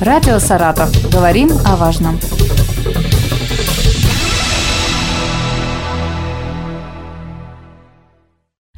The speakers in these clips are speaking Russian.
Радио «Саратов». Говорим о важном.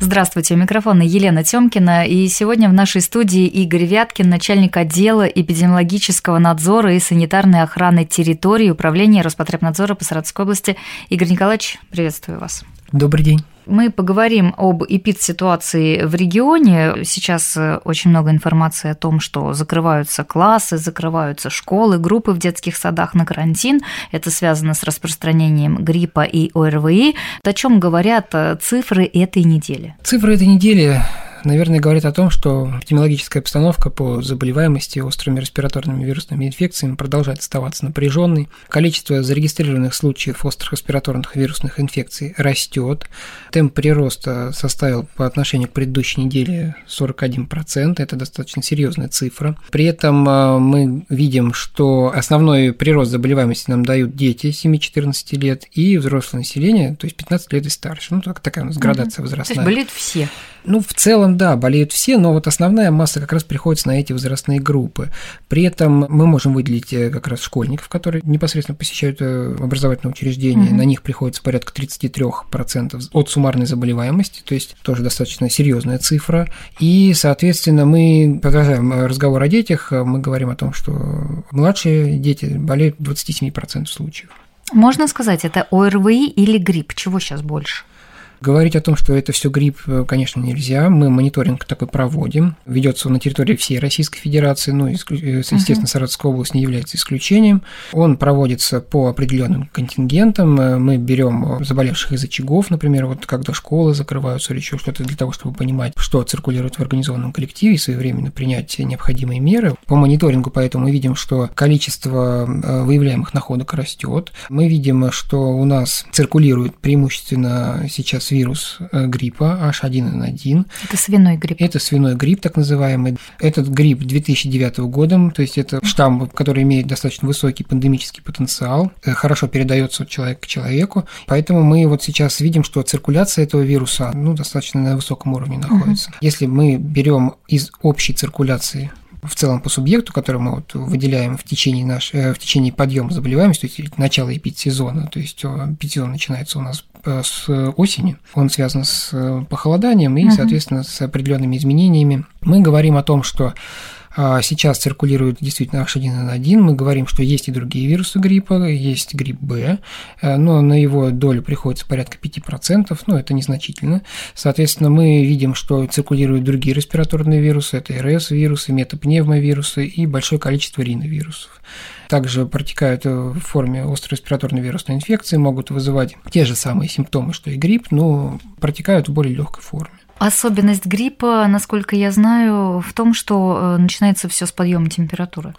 Здравствуйте, у микрофона Елена Тёмкина, и сегодня в нашей студии Игорь Вяткин, начальник отдела эпидемиологического надзора и санитарной охраны территории Управления Роспотребнадзора по Саратовской области. Игорь Николаевич, приветствую вас. Добрый день. Мы поговорим об эпид-ситуации в регионе. Сейчас э, очень много информации о том, что закрываются классы, закрываются школы, группы в детских садах на карантин. Это связано с распространением гриппа и ОРВИ. О чем говорят э, цифры этой недели? Цифры этой недели наверное, говорит о том, что эпидемиологическая обстановка по заболеваемости острыми респираторными вирусными инфекциями продолжает оставаться напряженной. Количество зарегистрированных случаев острых респираторных вирусных инфекций растет. Темп прироста составил по отношению к предыдущей неделе 41%. Это достаточно серьезная цифра. При этом а, мы видим, что основной прирост заболеваемости нам дают дети 7-14 лет и взрослое население, то есть 15 лет и старше. Ну, такая у нас градация возрастная. То есть болеют все. Ну, в целом, да, болеют все, но вот основная масса как раз приходится на эти возрастные группы. При этом мы можем выделить э, как раз школьников, которые непосредственно посещают э, образовательное учреждение. Mm-hmm. На них приходится порядка 33% от суммарной заболеваемости, то есть тоже достаточно серьезная цифра. И, соответственно, мы продолжаем разговор о детях, мы говорим о том, что младшие дети болеют в 27% случаев. Можно сказать, это ОРВИ или грипп? Чего сейчас больше? Говорить о том, что это все грипп, э, конечно, нельзя. Мы мониторинг такой проводим. Ведется он на территории всей Российской Федерации, ну, э, естественно, Саратовская область не является исключением. Он проводится по определенным контингентам. Э, мы берем заболевших из очагов, например, вот когда школы закрываются или еще что-то для того, чтобы понимать, что циркулирует в организованном коллективе и своевременно принять необходимые меры. По мониторингу поэтому мы видим, что количество выявляемых находок растет. Мы видим, что у нас циркулирует преимущественно сейчас вирус э, гриппа H1N1. Это свиной грипп. Это свиной грипп, так называемый. Этот грипп 2009 года, то есть это штамм, который имеет достаточно высокий пандемический потенциал, э, хорошо передается от человека к человеку, поэтому мы вот сейчас видим, что циркуляция этого вируса ну, достаточно на высоком уровне находится. Угу. Если мы берем из общей циркуляции в целом по субъекту, который мы вот выделяем в течение, наш, э, в течение подъема заболеваемости, то есть начала эпидсезона, то есть эпидсезон начинается у нас с осени. Он связан с э, похолоданием и, соответственно, с определенными изменениями. Мы говорим о том, что Сейчас циркулирует действительно H1N1. Мы говорим, что есть и другие вирусы гриппа, есть грипп Б, э, но на его долю приходится порядка 5%, но это незначительно. Соответственно, мы видим, что циркулируют другие респираторные вирусы, это РС-вирусы, метапневмовирусы и большое количество риновирусов также протекают в форме острой респираторной вирусной инфекции, могут вызывать те же самые симптомы, что и грипп, но протекают в более легкой форме. Особенность гриппа, насколько я знаю, в том, что э, начинается все с подъема температуры.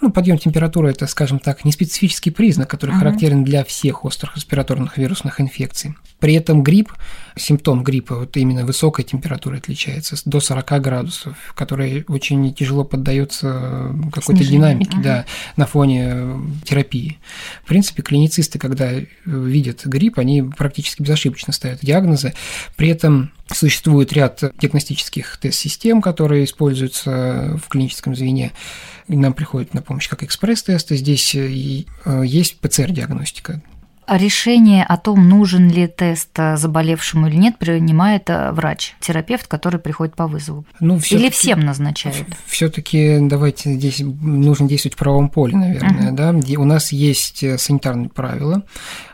Ну, подъем температуры – это, скажем так, не специфический признак, который uh-huh. характерен для всех острых респираторных вирусных инфекций. При этом грипп, симптом гриппа, вот именно высокая температура отличается до 40 градусов, которая очень тяжело поддается какой-то динамике, uh-huh. да, на фоне терапии. В принципе, клиницисты, когда видят грипп, они практически безошибочно ставят диагнозы. При этом существует ряд диагностических тест-систем, которые используются в клиническом звене нам приходит на помощь как экспресс-тесты. Здесь э, э, есть ПЦР-диагностика. Решение о том, нужен ли тест заболевшему или нет, принимает э, врач, терапевт, который приходит по вызову. Ну, или всем назначает? Все-таки давайте здесь нужно действовать в правом поле, наверное. Uh-huh. Да? У нас есть э, санитарные правила.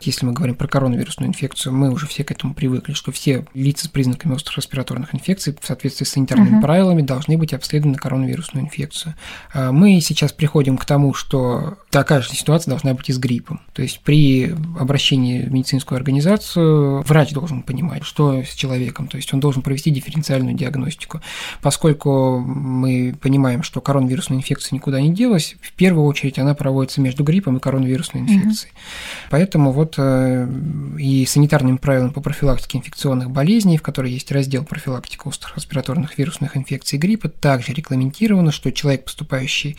Если мы говорим про коронавирусную инфекцию, мы уже все к этому привыкли, что все лица с признаками острых респираторных инфекций в соответствии с санитарными uh-huh. правилами должны быть обследованы на коронавирусную инфекцию. А мы сейчас приходим к тому, что такая же ситуация должна быть и с гриппом. То есть при обращении в медицинскую организацию врач должен понимать, что с человеком, то есть он должен провести дифференциальную диагностику. Поскольку мы понимаем, что коронавирусная инфекция никуда не делась, в первую очередь она проводится между гриппом и коронавирусной инфекцией. Mm-hmm. Поэтому вот э, и санитарными правилами по профилактике инфекционных болезней, в которой есть раздел профилактика острых респираторных вирусных инфекций гриппа, также регламентировано, что человек, поступающий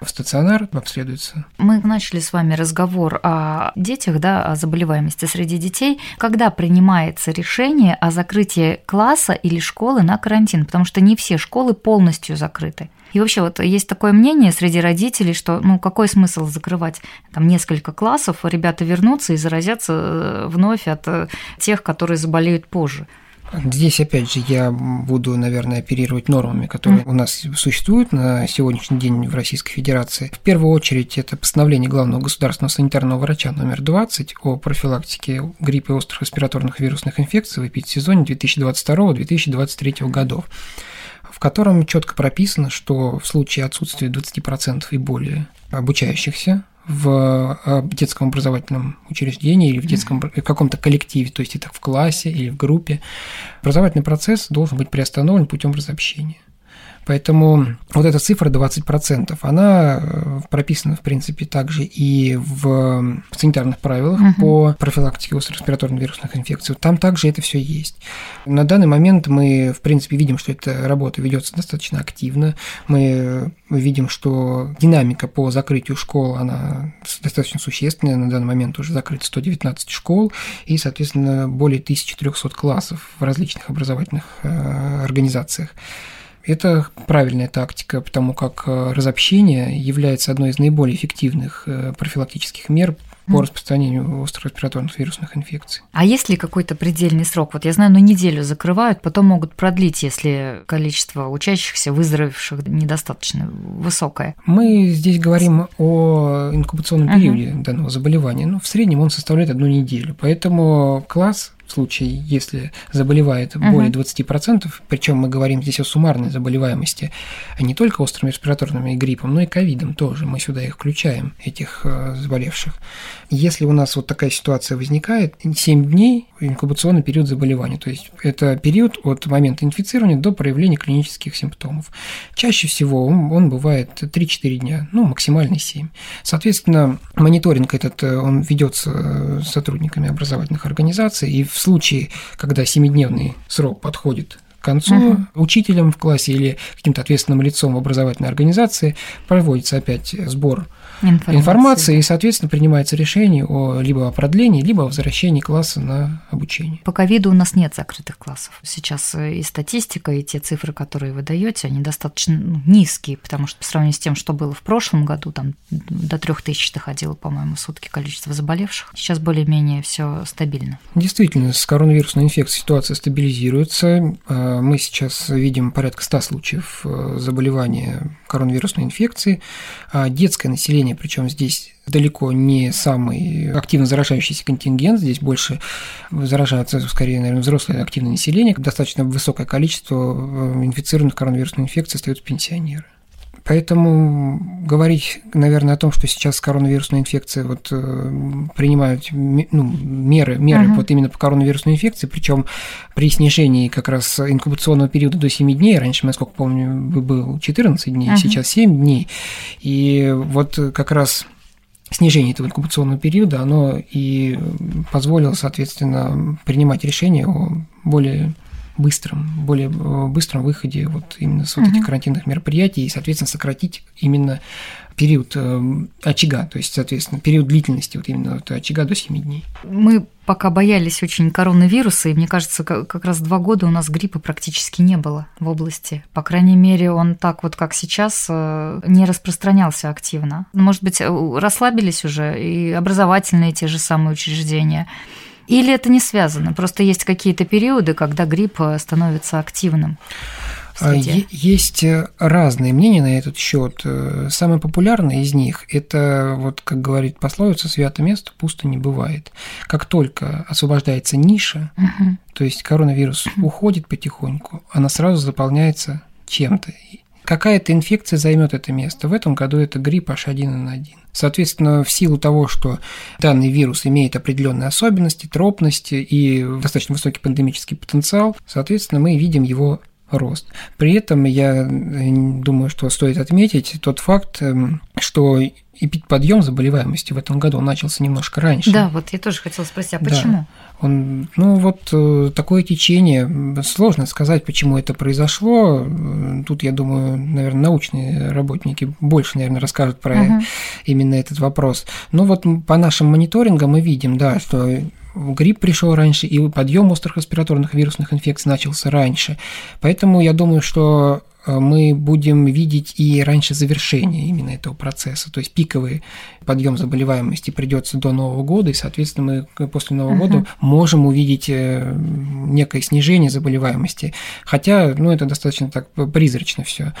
в стационар, обследуется. Мы начали с вами разговор о детях, да, заболеваемости среди детей, когда принимается решение о закрытии класса или школы на карантин, потому что не все школы полностью закрыты. И вообще вот есть такое мнение среди родителей, что ну какой смысл закрывать там несколько классов, ребята вернутся и заразятся э, вновь от э, тех, которые заболеют позже. Здесь, опять же, я буду, наверное, оперировать нормами, которые mm. у нас существуют на сегодняшний день в Российской Федерации. В первую очередь, это постановление главного государственного санитарного врача номер 20 о профилактике гриппа и острых респираторных вирусных инфекций в эпидсезоне 2022-2023 годов в котором четко прописано, что в случае отсутствия 20% и более обучающихся в э, детском образовательном учреждении или в детском в каком-то коллективе, то есть это в классе или в группе, образовательный процесс должен быть приостановлен путем разобщения. Поэтому вот эта цифра 20%, она э, прописана, в принципе, также и в санитарных правилах угу. по профилактике острых респираторных вирусных инфекций. Там также это все есть. На данный момент мы, в принципе, видим, что эта работа ведется достаточно активно. Мы видим, что динамика по закрытию школ, она достаточно существенная. На данный момент уже закрыто 119 школ и, соответственно, более 1300 классов в различных образовательных э, организациях. Это правильная тактика, потому как э, разобщение является одной из наиболее эффективных э, профилактических мер по распространению острых респираторных вирусных инфекций. А есть ли какой-то предельный срок? Вот я знаю, на неделю закрывают, потом могут продлить, если количество учащихся, выздоровевших недостаточно высокое. Мы здесь говорим о инкубационном периоде uh-huh. данного заболевания. Ну, в среднем он составляет одну неделю. Поэтому класс в случае, если заболевает угу. более 20%, причем мы говорим здесь о суммарной заболеваемости, а не только острыми респираторными гриппом, но и ковидом тоже, мы сюда их включаем, этих э, заболевших. Если у нас вот такая ситуация возникает, 7 дней инкубационный период заболевания, то есть это период от момента инфицирования до проявления клинических симптомов. Чаще всего он, он бывает 3-4 дня, ну, максимально 7. Соответственно, мониторинг этот, э, он ведется э, сотрудниками образовательных организаций, и в случае, когда 7-дневный срок подходит к концу, угу. учителем в классе или каким-то ответственным лицом в образовательной организации проводится опять сбор информации. информации, и, соответственно, принимается решение о либо о продлении, либо о возвращении класса на обучение. По ковиду у нас нет закрытых классов. Сейчас и статистика, и те цифры, которые вы даете, они достаточно ну, низкие, потому что по сравнению с тем, что было в прошлом году, там до трех тысяч доходило, по-моему, сутки количество заболевших. Сейчас более-менее все стабильно. Действительно, с коронавирусной инфекцией ситуация стабилизируется. А, мы сейчас видим порядка 100 случаев э, заболевания коронавирусной инфекции. А детское население населения, причем здесь далеко не самый активно заражающийся контингент, здесь больше заражаются, скорее, наверное, взрослое активное население, достаточно высокое количество э, инфицированных коронавирусной инфекцией остаются пенсионеры. Поэтому говорить, наверное, о том, что сейчас коронавирусная инфекция вот э, принимают ну, меры, меры uh-huh. вот именно по коронавирусной инфекции, причем при снижении как раз инкубационного периода до 7 дней, раньше, насколько помню, был 14 дней, uh-huh. сейчас 7 дней, и вот как раз снижение этого инкубационного периода, оно и позволило, соответственно, принимать решения о более быстром, более э, быстром выходе вот именно с вот этих карантинных мероприятий и, соответственно, сократить именно период э, очага, то есть, соответственно, период длительности вот именно вот очага до 7 дней. Мы пока боялись очень коронавируса, и мне кажется, как раз два года у нас гриппа практически не было в области. По крайней мере, он так вот, как сейчас, э, не распространялся активно. Может быть, расслабились уже и образовательные те же самые учреждения. Или это не связано? Просто есть какие-то периоды, когда грипп э, становится активным. А, есть э, разные мнения на этот счет. Э, самое популярное из них – это, вот как говорит пословица, свято место пусто не бывает. Как только освобождается ниша, угу. то есть коронавирус уходит потихоньку, она сразу заполняется чем-то. Какая-то инфекция займет это место. В этом году это грипп H1N1. Соответственно, в силу того, что данный вирус имеет определенные особенности, тропности и достаточно высокий пандемический потенциал, соответственно, мы видим его рост. При этом я думаю, что стоит отметить тот факт, эм, что и подъем заболеваемости в этом году начался немножко раньше. Да, вот я тоже хотела спросить, а почему? Да. Он, ну вот э, такое течение, сложно сказать, почему это произошло. Тут, я думаю, наверное, научные работники больше, наверное, расскажут про угу. именно этот вопрос. Но вот по нашим мониторингам мы видим, да, что грипп пришел раньше, и подъем острых респираторных вирусных инфекций начался раньше. Поэтому я думаю, что э, мы будем видеть и раньше завершения именно этого процесса. То есть пиковый подъем заболеваемости придется до Нового года, и, соответственно, мы после Нового uh-huh. года можем увидеть э, некое снижение заболеваемости. Хотя, ну, это достаточно так призрачно все.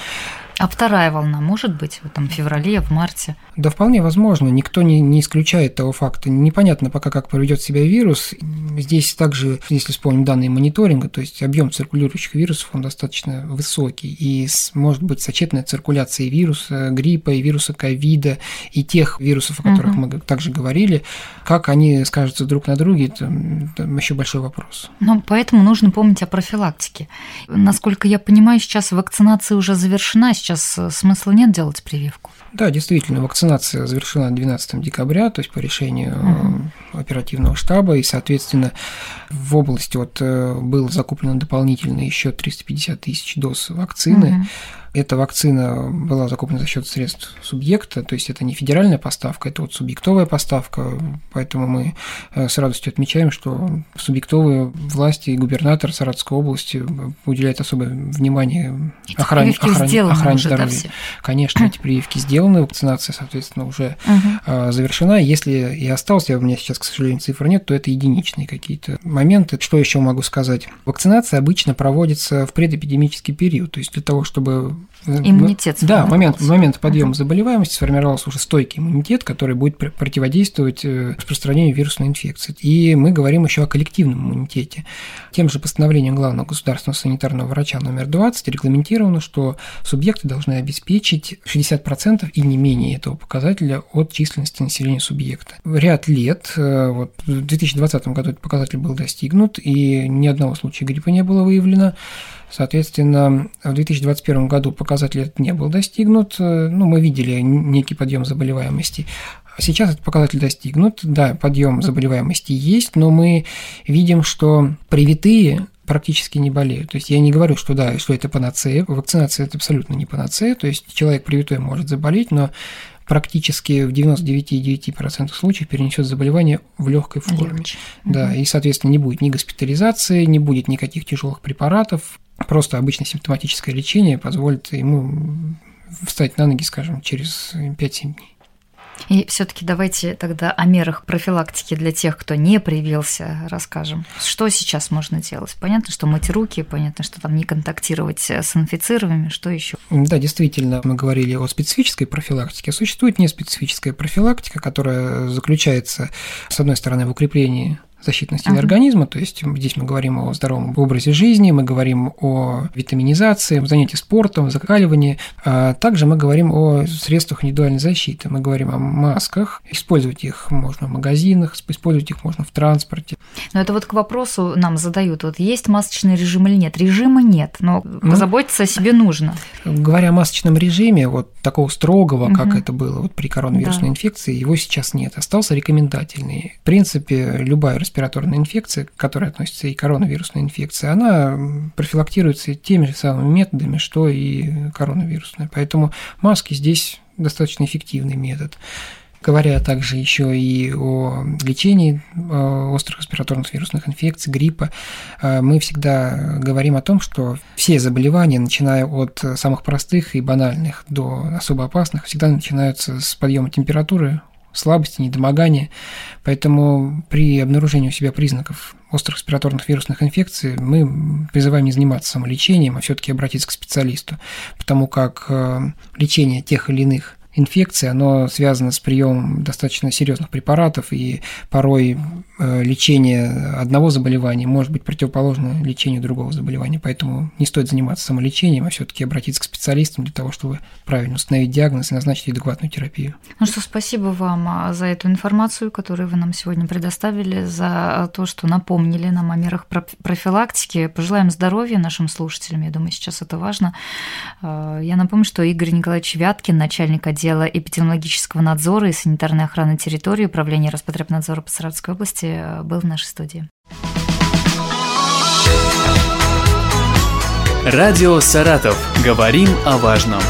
А вторая волна может быть в этом феврале, в марте? Да, вполне возможно. Никто не, не исключает того факта. Непонятно пока, как поведет себя вирус. Здесь также, если вспомним данные мониторинга, то есть объем циркулирующих вирусов, он достаточно высокий. И может быть сочетанная циркуляция вируса, гриппа, и вируса ковида, и тех вирусов, о которых угу. мы также говорили. Как они скажутся друг на друге, это, это еще большой вопрос. Ну, поэтому нужно помнить о профилактике. Насколько я понимаю, сейчас вакцинация уже завершена, сейчас э, смысла нет делать прививку. Да, действительно, вакцинация завершена 12 декабря, то есть по решению угу. оперативного штаба, и, соответственно, в области вот э, был закуплено дополнительно еще 350 тысяч доз вакцины. Угу. Эта вакцина была закуплена за счет средств субъекта, то есть это не федеральная поставка, это вот субъектовая поставка, поэтому мы э, с радостью отмечаем, что субъектовые власти и губернатор Саратовской области уделяют особое внимание охране, охране, охране здоровья. Да, Конечно, эти прививки сделаны, вакцинация, соответственно, уже угу. завершена. Если и осталось, я у меня сейчас, к сожалению, цифр нет, то это единичные какие-то моменты. Что еще могу сказать? Вакцинация обычно проводится в предэпидемический период, то есть для того, чтобы Иммунитет Да, момент, момент подъема заболеваемости сформировался уже стойкий иммунитет, который будет противодействовать э, распространению вирусной инфекции. И мы говорим еще о коллективном иммунитете. Тем же постановлением главного государственного санитарного врача номер 20 регламентировано, что субъекты должны обеспечить 60% и не менее этого показателя от численности населения субъекта. Ряд лет, э, вот в 2020 году этот показатель был достигнут, и ни одного случая гриппа не было выявлено. Соответственно, в 2021 году показатель этот не был достигнут. Ну, мы видели некий подъем заболеваемости. Сейчас этот показатель достигнут. Да, подъем заболеваемости есть, но мы видим, что привитые практически не болеют. То есть я не говорю, что да, что это панацея. Вакцинация это абсолютно не панацея. То есть человек привитой может заболеть, но практически в 99,9% случаев перенесет заболевание в легкой форме. Легче. Да, и, соответственно, не будет ни госпитализации, не будет никаких тяжелых препаратов, Просто обычное симптоматическое лечение позволит ему встать на ноги, скажем, через 5-7 дней. И все-таки давайте тогда о мерах профилактики для тех, кто не привился, расскажем. Что сейчас можно делать? Понятно, что мыть руки, понятно, что там не контактировать с инфицированными, что еще? Да, действительно, мы говорили о специфической профилактике. Существует неспецифическая профилактика, которая заключается, с одной стороны, в укреплении защитной системы uh-huh. организма. То есть здесь мы говорим о здоровом образе жизни, мы говорим о витаминизации, занятии спортом, закаливании. А также мы говорим о средствах индивидуальной защиты. Мы говорим о масках. Использовать их можно в магазинах, использовать их можно в транспорте. Но это вот к вопросу нам задают. Вот есть масочный режим или нет? Режима нет, но ну, позаботиться о себе нужно. Говоря о масочном режиме, вот такого строгого, как это было вот при коронавирусной да. инфекции, его сейчас нет. Остался рекомендательный. В принципе, любая респираторная инфекция, к которой относится и коронавирусная инфекция, она профилактируется теми же самыми методами, что и коронавирусная. Поэтому маски здесь достаточно эффективный метод. Говоря также еще и о лечении э, острых респираторных вирусных инфекций, гриппа, э, мы всегда говорим о том, что все заболевания, начиная от самых простых и банальных до особо опасных, всегда начинаются с подъема температуры, слабости, недомогания. Поэтому при обнаружении у себя признаков острых респираторных вирусных инфекций мы призываем не заниматься самолечением, а все-таки обратиться к специалисту, потому как э, лечение тех или иных инфекций, оно связано с приемом достаточно серьезных препаратов, и порой лечение одного заболевания может быть противоположно лечению другого заболевания, поэтому не стоит заниматься самолечением, а все-таки обратиться к специалистам для того, чтобы правильно установить диагноз и назначить адекватную терапию. Ну что, спасибо вам а, за эту информацию, которую вы нам сегодня предоставили, за то, что напомнили нам о мерах профилактики. Пожелаем здоровья нашим слушателям, я думаю, сейчас это важно. А, я напомню, что Игорь Николаевич Вяткин, начальник отдела эпидемиологического надзора и санитарной охраны территории Управления Роспотребнадзора по Саратовской области, был в нашей студии. Радио «Саратов». Говорим о важном.